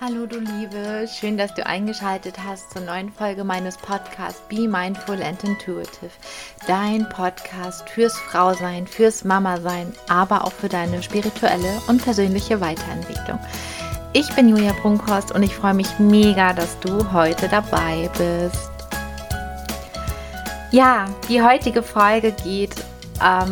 Hallo du Liebe, schön, dass du eingeschaltet hast zur neuen Folge meines Podcasts Be Mindful and Intuitive. Dein Podcast fürs Frausein, fürs Mama-Sein, aber auch für deine spirituelle und persönliche Weiterentwicklung. Ich bin Julia Brunkhorst und ich freue mich mega, dass du heute dabei bist. Ja, die heutige Folge geht ähm,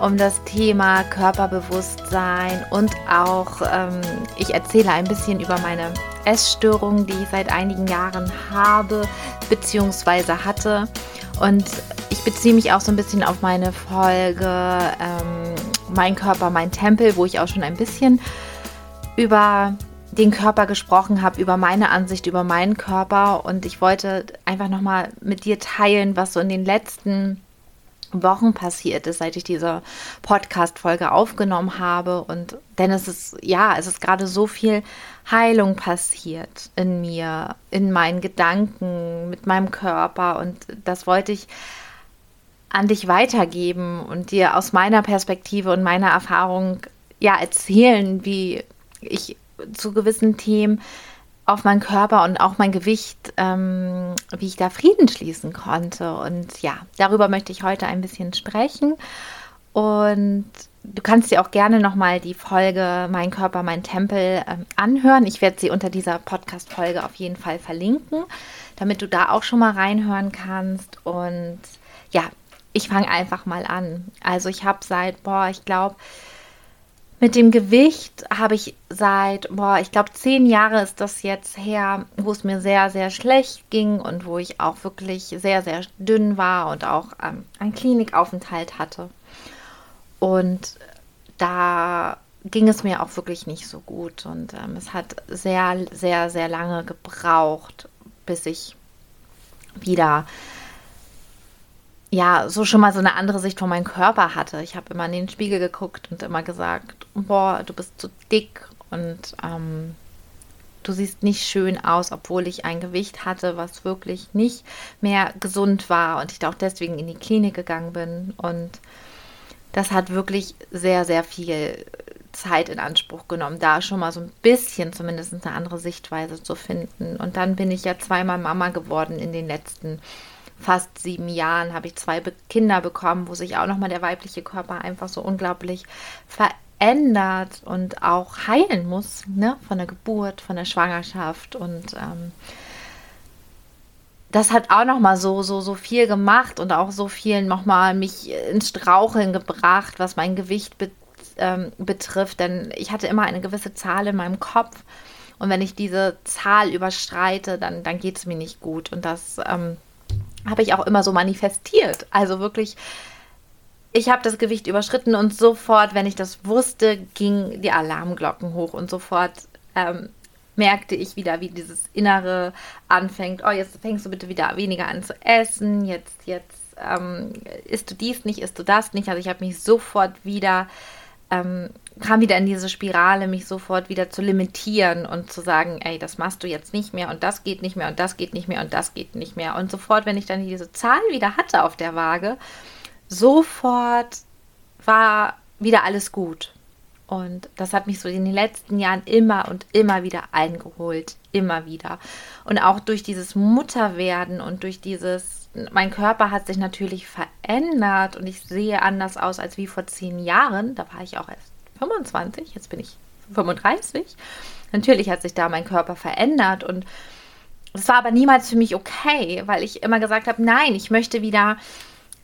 um das Thema Körperbewusstsein und auch ähm, ich erzähle ein bisschen über meine Essstörung, die ich seit einigen Jahren habe bzw. hatte. Und ich beziehe mich auch so ein bisschen auf meine Folge ähm, Mein Körper, mein Tempel, wo ich auch schon ein bisschen über den Körper gesprochen habe, über meine Ansicht über meinen Körper. Und ich wollte einfach nochmal mit dir teilen, was so in den letzten Wochen passiert ist, seit ich diese Podcast-Folge aufgenommen habe. Und denn es ist, ja, es ist gerade so viel Heilung passiert in mir, in meinen Gedanken, mit meinem Körper. Und das wollte ich an dich weitergeben und dir aus meiner Perspektive und meiner Erfahrung ja erzählen, wie ich zu gewissen Themen auf meinen Körper und auch mein Gewicht, ähm, wie ich da Frieden schließen konnte. Und ja, darüber möchte ich heute ein bisschen sprechen. Und du kannst dir auch gerne nochmal die Folge Mein Körper, mein Tempel ähm, anhören. Ich werde sie unter dieser Podcast-Folge auf jeden Fall verlinken, damit du da auch schon mal reinhören kannst. Und ja, ich fange einfach mal an. Also ich habe seit, boah, ich glaube, mit dem Gewicht habe ich seit, boah, ich glaube, zehn Jahre ist das jetzt her, wo es mir sehr, sehr schlecht ging und wo ich auch wirklich sehr, sehr dünn war und auch ähm, einen Klinikaufenthalt hatte. Und da ging es mir auch wirklich nicht so gut. Und ähm, es hat sehr, sehr, sehr lange gebraucht, bis ich wieder ja, so schon mal so eine andere Sicht von meinem Körper hatte. Ich habe immer in den Spiegel geguckt und immer gesagt, boah, du bist zu dick und ähm, du siehst nicht schön aus, obwohl ich ein Gewicht hatte, was wirklich nicht mehr gesund war und ich da auch deswegen in die Klinik gegangen bin. Und das hat wirklich sehr, sehr viel Zeit in Anspruch genommen, da schon mal so ein bisschen zumindest eine andere Sichtweise zu finden. Und dann bin ich ja zweimal Mama geworden in den letzten Jahren fast sieben Jahren habe ich zwei Kinder bekommen, wo sich auch nochmal der weibliche Körper einfach so unglaublich verändert und auch heilen muss, ne? von der Geburt, von der Schwangerschaft und ähm, das hat auch noch mal so so so viel gemacht und auch so viel noch mal mich ins Straucheln gebracht, was mein Gewicht be ähm, betrifft, denn ich hatte immer eine gewisse Zahl in meinem Kopf und wenn ich diese Zahl überschreite, dann dann geht es mir nicht gut und das ähm, habe ich auch immer so manifestiert. Also wirklich, ich habe das Gewicht überschritten und sofort, wenn ich das wusste, gingen die Alarmglocken hoch und sofort ähm, merkte ich wieder, wie dieses Innere anfängt. Oh, jetzt fängst du bitte wieder weniger an zu essen. Jetzt, jetzt ähm, isst du dies nicht, isst du das nicht. Also ich habe mich sofort wieder ähm, kam wieder in diese Spirale, mich sofort wieder zu limitieren und zu sagen, ey, das machst du jetzt nicht mehr und das geht nicht mehr und das geht nicht mehr und das geht nicht mehr. Und sofort, wenn ich dann diese Zahlen wieder hatte auf der Waage, sofort war wieder alles gut. Und das hat mich so in den letzten Jahren immer und immer wieder eingeholt. Immer wieder. Und auch durch dieses Mutterwerden und durch dieses mein Körper hat sich natürlich verändert und ich sehe anders aus als wie vor zehn Jahren. Da war ich auch erst 25, jetzt bin ich 35. Natürlich hat sich da mein Körper verändert und es war aber niemals für mich okay, weil ich immer gesagt habe, nein, ich möchte wieder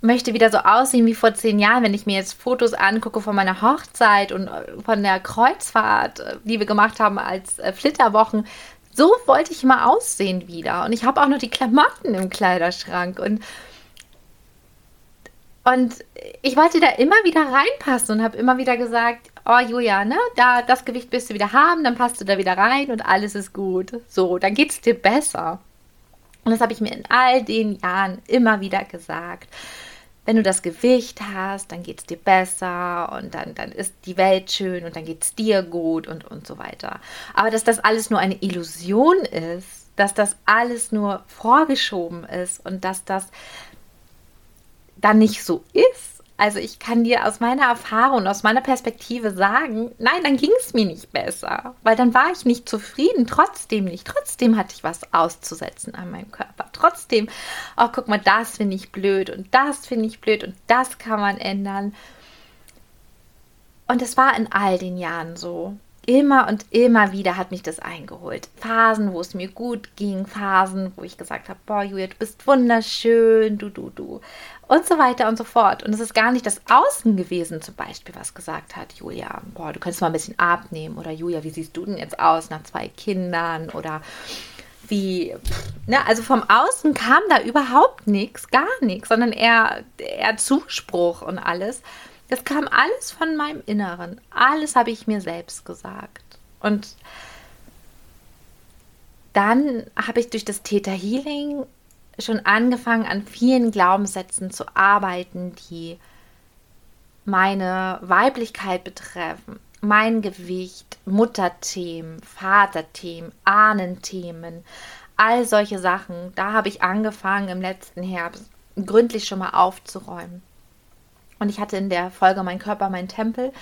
möchte wieder so aussehen wie vor zehn Jahren, wenn ich mir jetzt Fotos angucke von meiner Hochzeit und von der Kreuzfahrt, die wir gemacht haben als äh, Flitterwochen, so wollte ich mal aussehen wieder. Und ich habe auch noch die Klamotten im Kleiderschrank. Und, und ich wollte da immer wieder reinpassen und habe immer wieder gesagt, oh Julia, ne, da das Gewicht wirst du wieder haben, dann passt du da wieder rein und alles ist gut. So, dann geht es dir besser. Und das habe ich mir in all den Jahren immer wieder gesagt wenn du das Gewicht hast, dann geht es dir besser und dann, dann ist die Welt schön und dann geht es dir gut und, und so weiter. Aber dass das alles nur eine Illusion ist, dass das alles nur vorgeschoben ist und dass das dann nicht so ist, Also ich kann dir aus meiner Erfahrung, aus meiner Perspektive sagen, nein, dann ging es mir nicht besser, weil dann war ich nicht zufrieden, trotzdem nicht. Trotzdem hatte ich was auszusetzen an meinem Körper. Trotzdem, oh, guck mal, das finde ich blöd und das finde ich blöd und das kann man ändern. Und es war in all den Jahren so immer und immer wieder hat mich das eingeholt. Phasen, wo es mir gut ging, Phasen, wo ich gesagt habe, boah, Julia, du bist wunderschön, du, du, du. Und so weiter und so fort. Und es ist gar nicht das Außen gewesen, zum Beispiel, was gesagt hat, Julia, boah, du könntest mal ein bisschen abnehmen. Oder Julia, wie siehst du denn jetzt aus nach zwei Kindern? Oder wie, ne, also vom Außen kam da überhaupt nichts, gar nichts, sondern eher, eher Zuspruch und alles. Das kam alles von meinem Inneren. Alles habe ich mir selbst gesagt. Und dann habe ich durch das Theta Healing schon angefangen, an vielen Glaubenssätzen zu arbeiten, die meine Weiblichkeit betreffen, mein Gewicht, Mutterthemen, Vaterthemen, Ahnenthemen, all solche Sachen. Da habe ich angefangen im letzten Herbst gründlich schon mal aufzuräumen. Und ich hatte in der Folge Mein Körper, mein Tempel,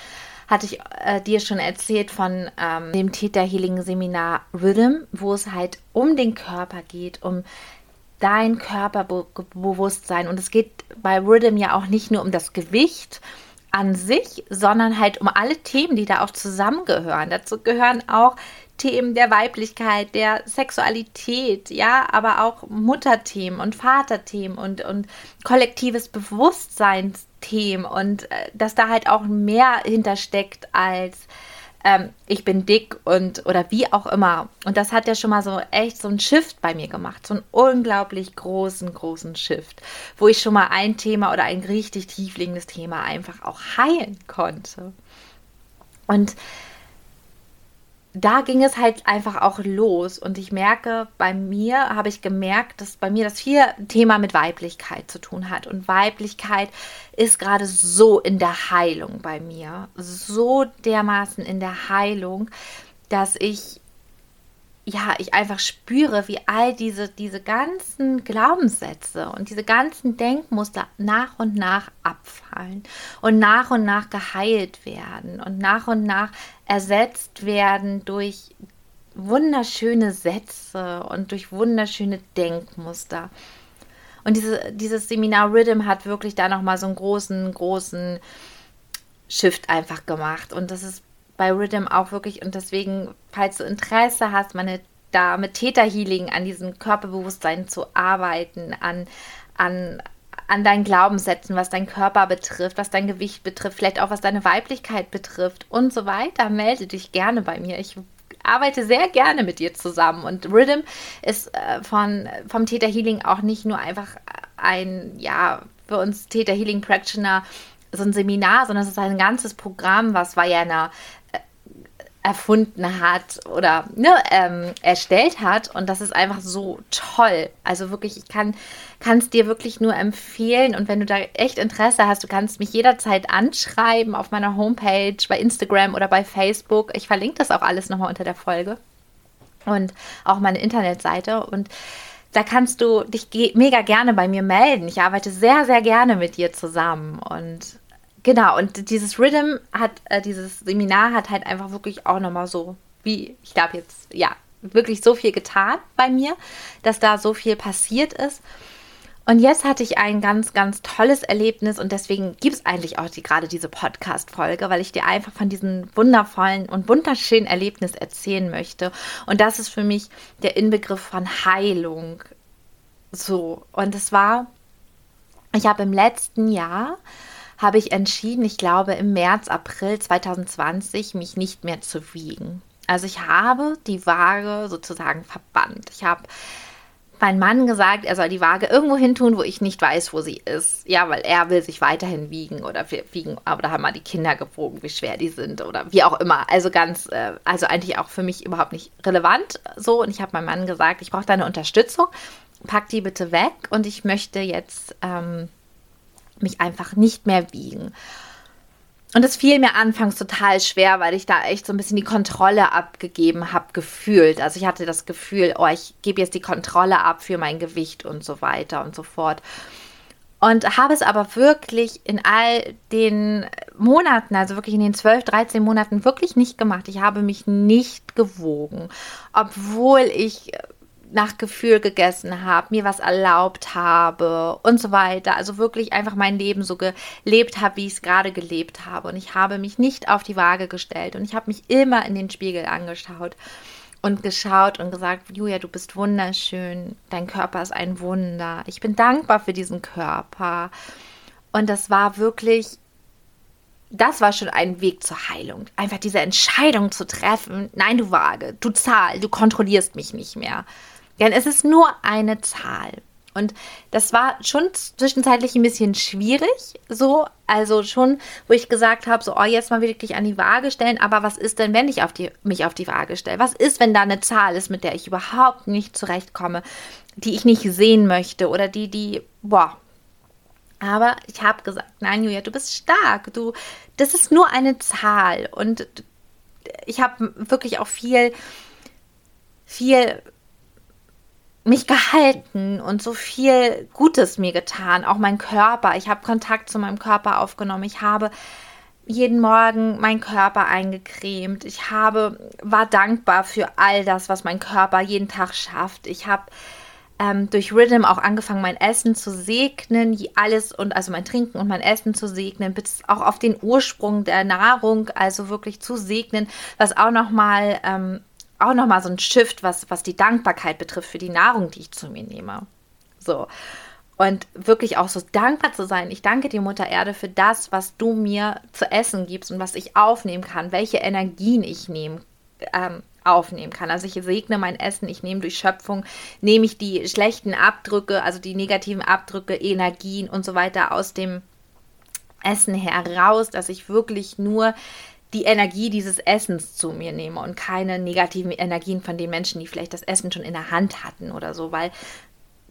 hatte ich äh, dir schon erzählt von ähm, dem Theta Healing Seminar Rhythm, wo es halt um den Körper geht, um dein Körperbewusstsein. Und es geht bei Rhythm ja auch nicht nur um das Gewicht an sich, sondern halt um alle Themen, die da auch zusammengehören. Dazu gehören auch Themen der Weiblichkeit, der Sexualität, ja, aber auch Mutterthemen und Vaterthemen und, und kollektives Bewusstseinsthemen und äh, dass da halt auch mehr hintersteckt als ähm, ich bin dick und oder wie auch immer. Und das hat ja schon mal so echt so ein Shift bei mir gemacht, so einen unglaublich großen, großen Shift, wo ich schon mal ein Thema oder ein richtig tiefliegendes Thema einfach auch heilen konnte. Und da ging es halt einfach auch los. Und ich merke, bei mir habe ich gemerkt, dass bei mir das viel Thema mit Weiblichkeit zu tun hat. Und Weiblichkeit ist gerade so in der Heilung bei mir. So dermaßen in der Heilung, dass ich ja, ich einfach spüre, wie all diese, diese ganzen Glaubenssätze und diese ganzen Denkmuster nach und nach abfallen und nach und nach geheilt werden und nach und nach ersetzt werden durch wunderschöne Sätze und durch wunderschöne Denkmuster. Und diese, dieses Seminar Rhythm hat wirklich da nochmal so einen großen, großen Shift einfach gemacht. Und das ist bei Rhythm auch wirklich und deswegen, falls du Interesse hast, meine da mit Theta Healing an diesem Körperbewusstsein zu arbeiten, an, an, an deinen Glaubenssätzen, was dein Körper betrifft, was dein Gewicht betrifft, vielleicht auch was deine Weiblichkeit betrifft und so weiter, melde dich gerne bei mir. Ich arbeite sehr gerne mit dir zusammen und Rhythm ist äh, von, vom Theta Healing auch nicht nur einfach ein, ja, für uns Theta Healing Practitioner so ein Seminar, sondern es ist ein ganzes Programm, was Vajana erfunden hat oder ne, ähm, erstellt hat. Und das ist einfach so toll. Also wirklich, ich kann es dir wirklich nur empfehlen. Und wenn du da echt Interesse hast, du kannst mich jederzeit anschreiben auf meiner Homepage, bei Instagram oder bei Facebook. Ich verlinke das auch alles nochmal unter der Folge. Und auch meine Internetseite. Und da kannst du dich mega gerne bei mir melden. Ich arbeite sehr, sehr gerne mit dir zusammen. Und genau, und dieses Rhythm hat, äh, dieses Seminar hat halt einfach wirklich auch nochmal so, wie, ich glaube jetzt, ja, wirklich so viel getan bei mir, dass da so viel passiert ist. Und jetzt hatte ich ein ganz, ganz tolles Erlebnis und deswegen gibt es eigentlich auch die, gerade diese Podcast-Folge, weil ich dir einfach von diesem wundervollen und wunderschönen Erlebnis erzählen möchte. Und das ist für mich der Inbegriff von Heilung. So, und es war, ich habe im letzten Jahr habe ich entschieden, ich glaube im März, April 2020, mich nicht mehr zu wiegen. Also ich habe die Waage sozusagen verbannt. Ich habe meinem Mann gesagt, er soll die Waage irgendwo hin tun, wo ich nicht weiß, wo sie ist. Ja, weil er will sich weiterhin wiegen oder wiegen, aber da haben mal die Kinder gewogen, wie schwer die sind oder wie auch immer. Also ganz, äh, also eigentlich auch für mich überhaupt nicht relevant so. Und ich habe meinem Mann gesagt, ich brauche deine Unterstützung. Pack die bitte weg und ich möchte jetzt ähm, mich einfach nicht mehr wiegen. Und das fiel mir anfangs total schwer, weil ich da echt so ein bisschen die Kontrolle abgegeben habe, gefühlt. Also ich hatte das Gefühl, oh, ich gebe jetzt die Kontrolle ab für mein Gewicht und so weiter und so fort. Und habe es aber wirklich in all den Monaten, also wirklich in den 12, 13 Monaten, wirklich nicht gemacht. Ich habe mich nicht gewogen, obwohl ich nach Gefühl gegessen habe, mir was erlaubt habe und so weiter. Also wirklich einfach mein Leben so gelebt habe, wie ich es gerade gelebt habe. Und ich habe mich nicht auf die Waage gestellt und ich habe mich immer in den Spiegel angeschaut und geschaut und gesagt, Julia, du bist wunderschön, dein Körper ist ein Wunder. Ich bin dankbar für diesen Körper. Und das war wirklich, das war schon ein Weg zur Heilung. Einfach diese Entscheidung zu treffen, nein, du Waage, du Zahl, du kontrollierst mich nicht mehr. Denn es ist nur eine Zahl. Und das war schon zwischenzeitlich ein bisschen schwierig, so, also schon, wo ich gesagt habe, so, oh, jetzt mal wirklich an die Waage stellen, aber was ist denn, wenn ich auf die, mich auf die Waage stelle? Was ist, wenn da eine Zahl ist, mit der ich überhaupt nicht zurechtkomme, die ich nicht sehen möchte oder die, die, boah. Aber ich habe gesagt, nein, Julia, du bist stark, du, das ist nur eine Zahl und ich habe wirklich auch viel, viel mich gehalten und so viel Gutes mir getan, auch mein Körper. Ich habe Kontakt zu meinem Körper aufgenommen. Ich habe jeden Morgen meinen Körper eingecremt. Ich habe war dankbar für all das, was mein Körper jeden Tag schafft. Ich habe ähm, durch Rhythm auch angefangen, mein Essen zu segnen, alles und also mein Trinken und mein Essen zu segnen, bis auch auf den Ursprung der Nahrung, also wirklich zu segnen, was auch nochmal ähm, auch nochmal so ein Shift, was, was die Dankbarkeit betrifft für die Nahrung, die ich zu mir nehme. So. Und wirklich auch so dankbar zu sein. Ich danke dir, Mutter Erde, für das, was du mir zu essen gibst und was ich aufnehmen kann, welche Energien ich nehmen, ähm, aufnehmen kann. Also ich segne mein Essen, ich nehme durch Schöpfung, nehme ich die schlechten Abdrücke, also die negativen Abdrücke, Energien und so weiter aus dem Essen heraus, dass ich wirklich nur die Energie dieses Essens zu mir nehme und keine negativen Energien von den Menschen, die vielleicht das Essen schon in der Hand hatten oder so, weil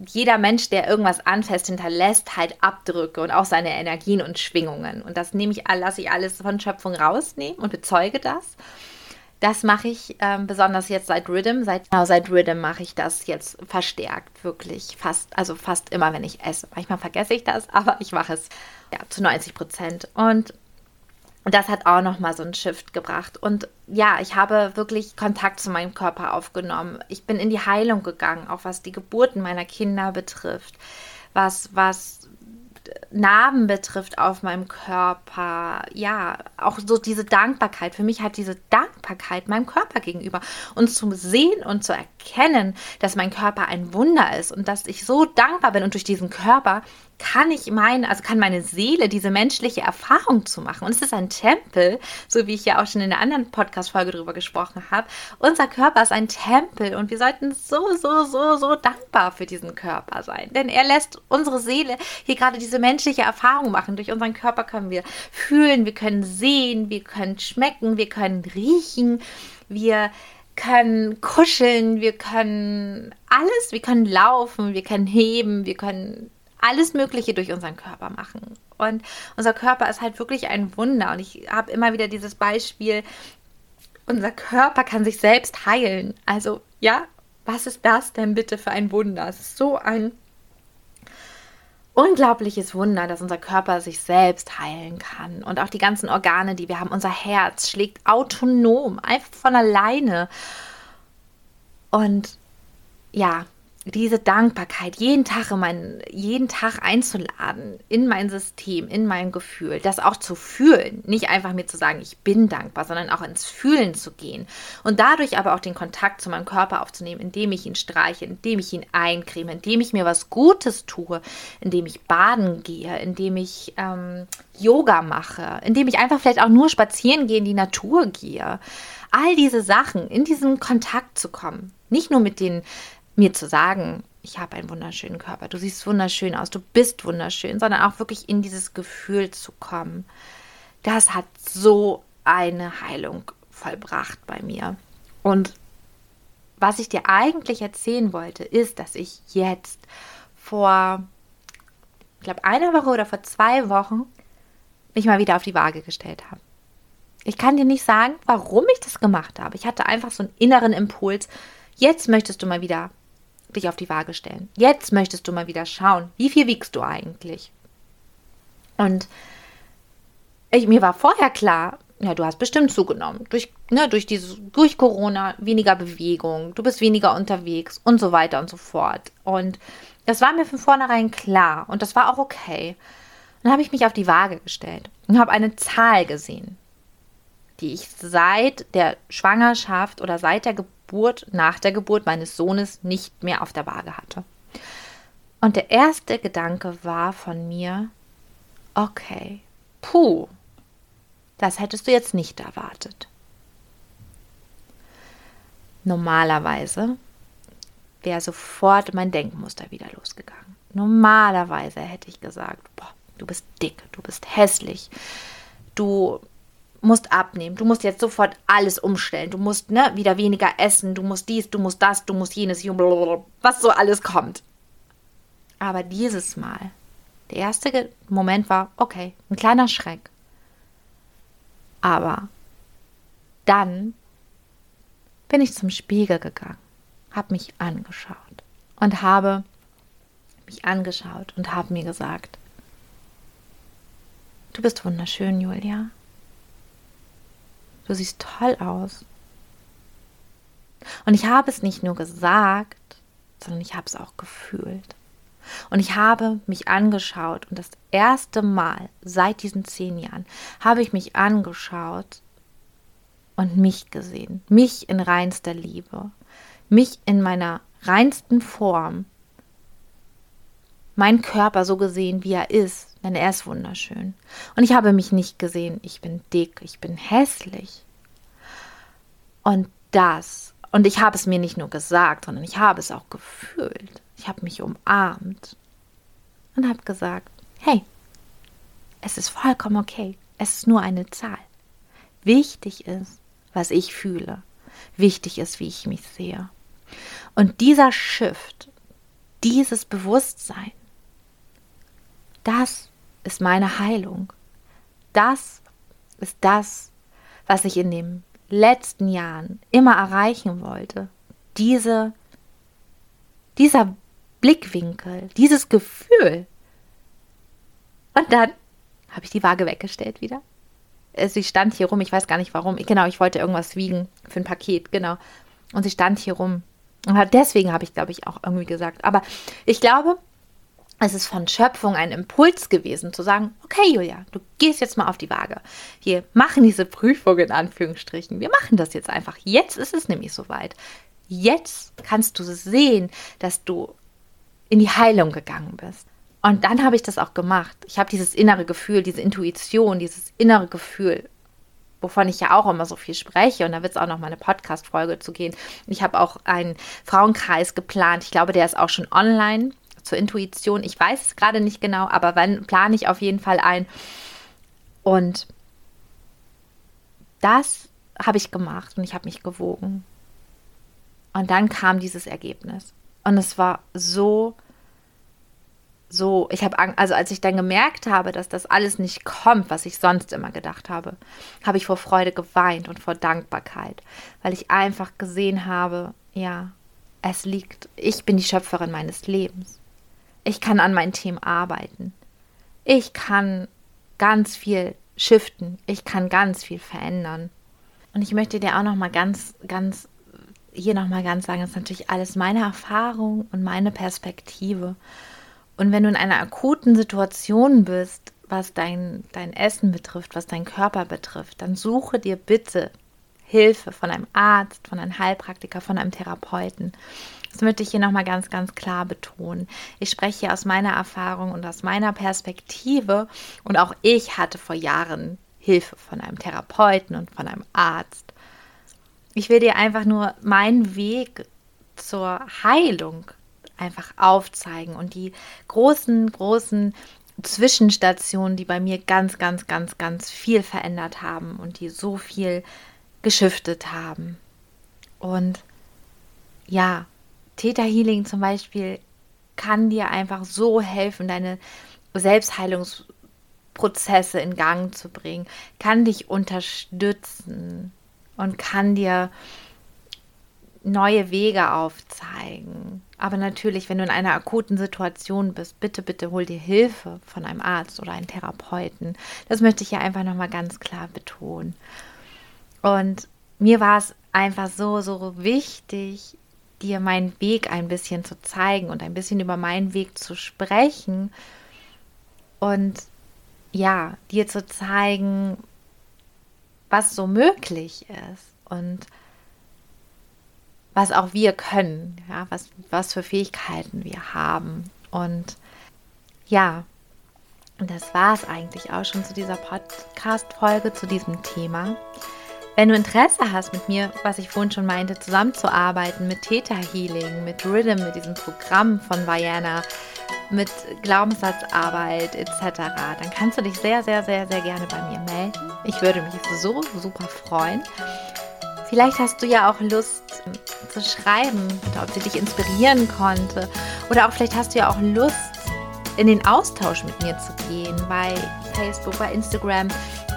jeder Mensch, der irgendwas anfasst, hinterlässt halt Abdrücke und auch seine Energien und Schwingungen. Und das nehme ich, lasse ich alles von Schöpfung rausnehmen und bezeuge das. Das mache ich ähm, besonders jetzt seit Rhythm. Seit, genau, seit Rhythm mache ich das jetzt verstärkt, wirklich fast, also fast immer, wenn ich esse. Manchmal vergesse ich das, aber ich mache es ja, zu 90 Prozent. Und und das hat auch nochmal so einen Shift gebracht. Und ja, ich habe wirklich Kontakt zu meinem Körper aufgenommen. Ich bin in die Heilung gegangen, auch was die Geburten meiner Kinder betrifft, was, was Narben betrifft auf meinem Körper, ja, auch so diese Dankbarkeit. Für mich hat diese Dankbarkeit meinem Körper gegenüber und zu sehen und zu erkennen, dass mein Körper ein Wunder ist und dass ich so dankbar bin und durch diesen Körper kann ich meine, also kann meine Seele diese menschliche Erfahrung zu machen. Und es ist ein Tempel, so wie ich ja auch schon in der anderen Podcast-Folge darüber gesprochen habe. Unser Körper ist ein Tempel und wir sollten so, so, so, so dankbar für diesen Körper sein. Denn er lässt unsere Seele hier gerade diese menschliche Erfahrung machen. Durch unseren Körper können wir fühlen, wir können sehen, wir können schmecken, wir können riechen, wir können kuscheln, wir können alles, wir können laufen, wir können heben, wir können alles Mögliche durch unseren Körper machen. Und unser Körper ist halt wirklich ein Wunder. Und ich habe immer wieder dieses Beispiel, unser Körper kann sich selbst heilen. Also ja, was ist das denn bitte für ein Wunder? Es ist so ein unglaubliches Wunder, dass unser Körper sich selbst heilen kann. Und auch die ganzen Organe, die wir haben, unser Herz schlägt autonom, einfach von alleine. Und ja, diese Dankbarkeit jeden Tag, in mein, jeden Tag einzuladen in mein System, in mein Gefühl, das auch zu fühlen, nicht einfach mir zu sagen, ich bin dankbar, sondern auch ins Fühlen zu gehen und dadurch aber auch den Kontakt zu meinem Körper aufzunehmen, indem ich ihn streiche, indem ich ihn eincreme, indem ich mir was Gutes tue, indem ich baden gehe, indem ich ähm, Yoga mache, indem ich einfach vielleicht auch nur spazieren gehe, in die Natur gehe. All diese Sachen, in diesen Kontakt zu kommen. Nicht nur mit den mir zu sagen, ich habe einen wunderschönen Körper, du siehst wunderschön aus, du bist wunderschön, sondern auch wirklich in dieses Gefühl zu kommen. Das hat so eine Heilung vollbracht bei mir. Und was ich dir eigentlich erzählen wollte, ist, dass ich jetzt vor, ich glaube, einer Woche oder vor zwei Wochen mich mal wieder auf die Waage gestellt habe. Ich kann dir nicht sagen, warum ich das gemacht habe. Ich hatte einfach so einen inneren Impuls. Jetzt möchtest du mal wieder dich auf die Waage stellen. Jetzt möchtest du mal wieder schauen, wie viel wiegst du eigentlich? Und ich, mir war vorher klar, ja, du hast bestimmt zugenommen. Durch, ne, durch, dieses, durch Corona weniger Bewegung, du bist weniger unterwegs und so weiter und so fort. Und das war mir von vornherein klar und das war auch okay. Dann habe ich mich auf die Waage gestellt und habe eine Zahl gesehen, die ich seit der Schwangerschaft oder seit der Geburt, nach der Geburt meines Sohnes nicht mehr auf der Waage hatte. Und der erste Gedanke war von mir, okay, puh, das hättest du jetzt nicht erwartet. Normalerweise wäre sofort mein Denkmuster wieder losgegangen. Normalerweise hätte ich gesagt, boah, du bist dick, du bist hässlich, du musst abnehmen, du musst jetzt sofort alles umstellen, du musst ne, wieder weniger essen, du musst dies, du musst das, du musst jenes, was so alles kommt. Aber dieses Mal, der erste Moment war, okay, ein kleiner Schreck. Aber dann bin ich zum Spiegel gegangen, habe mich angeschaut und habe mich angeschaut und habe mir gesagt, du bist wunderschön, Julia. Du siehst toll aus. Und ich habe es nicht nur gesagt, sondern ich habe es auch gefühlt. Und ich habe mich angeschaut und das erste Mal seit diesen zehn Jahren habe ich mich angeschaut und mich gesehen, mich in reinster Liebe, mich in meiner reinsten Form, mein Körper so gesehen, wie er ist, denn er ist wunderschön. Und ich habe mich nicht gesehen, ich bin dick, ich bin hässlich. Und das, und ich habe es mir nicht nur gesagt, sondern ich habe es auch gefühlt. Ich habe mich umarmt und habe gesagt, hey, es ist vollkommen okay. Es ist nur eine Zahl. Wichtig ist, was ich fühle. Wichtig ist, wie ich mich sehe. Und dieser Shift, dieses Bewusstsein, das ist meine Heilung. Das ist das, was ich in den letzten Jahren immer erreichen wollte. Diese, dieser Blickwinkel, dieses Gefühl. Und dann habe ich die Waage weggestellt wieder. Äh, sie stand hier rum, ich weiß gar nicht warum. Genau, ich wollte irgendwas wiegen für ein Paket, genau. Und sie stand hier rum. Und deswegen habe ich, glaube ich, auch irgendwie gesagt. Aber ich glaube, es ist von Schöpfung ein Impuls gewesen, zu sagen, okay, Julia, du gehst jetzt mal auf die Waage. Wir machen diese Prüfung in Anführungsstrichen. Wir machen das jetzt einfach. Jetzt ist es nämlich soweit. Jetzt kannst du sehen, dass du in die Heilung gegangen bist. Und dann habe ich das auch gemacht. Ich habe dieses innere Gefühl, diese Intuition, dieses innere Gefühl, wovon ich ja auch immer so viel spreche. Und da wird es auch noch mal eine Podcast-Folge zu gehen. Ich habe auch einen Frauenkreis geplant. Ich glaube, der ist auch schon online zur Intuition. Ich weiß es gerade nicht genau, aber wann plane ich auf jeden Fall ein. Und das habe ich gemacht und ich habe mich gewogen. Und dann kam dieses Ergebnis. Und es war so, so, ich habe, also als ich dann gemerkt habe, dass das alles nicht kommt, was ich sonst immer gedacht habe, habe ich vor Freude geweint und vor Dankbarkeit, weil ich einfach gesehen habe, ja, es liegt, ich bin die Schöpferin meines Lebens. Ich kann an meinen Themen arbeiten. Ich kann ganz viel shiften. Ich kann ganz viel verändern. Und ich möchte dir auch noch mal ganz, ganz hier nochmal ganz sagen, das ist natürlich alles meine Erfahrung und meine Perspektive. Und wenn du in einer akuten Situation bist, was dein, dein Essen betrifft, was deinen Körper betrifft, dann suche dir bitte Hilfe von einem Arzt, von einem Heilpraktiker, von einem Therapeuten. Das möchte ich hier nochmal ganz, ganz klar betonen. Ich spreche hier aus meiner Erfahrung und aus meiner Perspektive. Und auch ich hatte vor Jahren Hilfe von einem Therapeuten und von einem Arzt. Ich will dir einfach nur meinen Weg zur Heilung einfach aufzeigen und die großen, großen Zwischenstationen, die bei mir ganz, ganz, ganz, ganz viel verändert haben und die so viel geschiftet haben. Und ja, Theta Healing zum Beispiel kann dir einfach so helfen, deine Selbstheilungsprozesse in Gang zu bringen, kann dich unterstützen und kann dir neue Wege aufzeigen, Aber natürlich, wenn du in einer akuten Situation bist, bitte, bitte hol dir Hilfe von einem Arzt oder einem Therapeuten. Das möchte ich ja einfach nochmal ganz klar betonen. Und mir war es einfach so, so wichtig, dir meinen Weg ein bisschen zu zeigen und ein bisschen über meinen Weg zu sprechen und ja, dir zu zeigen, was so möglich ist und was auch wir können, ja, was, was für Fähigkeiten wir haben. Und ja, das war es eigentlich auch schon zu dieser Podcast-Folge, zu diesem Thema. Wenn du Interesse hast, mit mir, was ich vorhin schon meinte, zusammenzuarbeiten, mit Theta Healing, mit Rhythm, mit diesem Programm von Vajana, mit Glaubenssatzarbeit etc., dann kannst du dich sehr, sehr, sehr, sehr gerne bei mir melden. Ich würde mich so super freuen. Vielleicht hast du ja auch Lust ähm, zu schreiben, ob sie dich inspirieren konnte. Oder auch vielleicht hast du ja auch Lust, in den Austausch mit mir zu gehen bei Facebook, bei Instagram,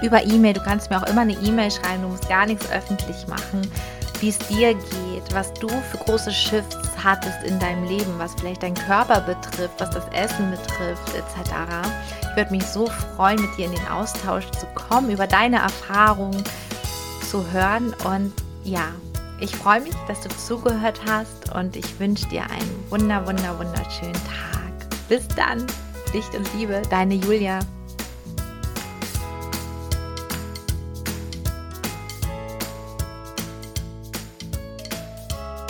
über E-Mail. Du kannst mir auch immer eine E-Mail schreiben, du musst gar nichts öffentlich machen, wie es dir geht, was du für große Shifts hattest in deinem Leben, was vielleicht deinen Körper betrifft, was das Essen betrifft, etc. Ich würde mich so freuen, mit dir in den Austausch zu kommen, über deine Erfahrungen zu hören. Und ja, ich freue mich, dass du zugehört hast und ich wünsche dir einen wunder, wunder, wunderschönen Tag. Bis dann. Licht und Liebe, deine Julia.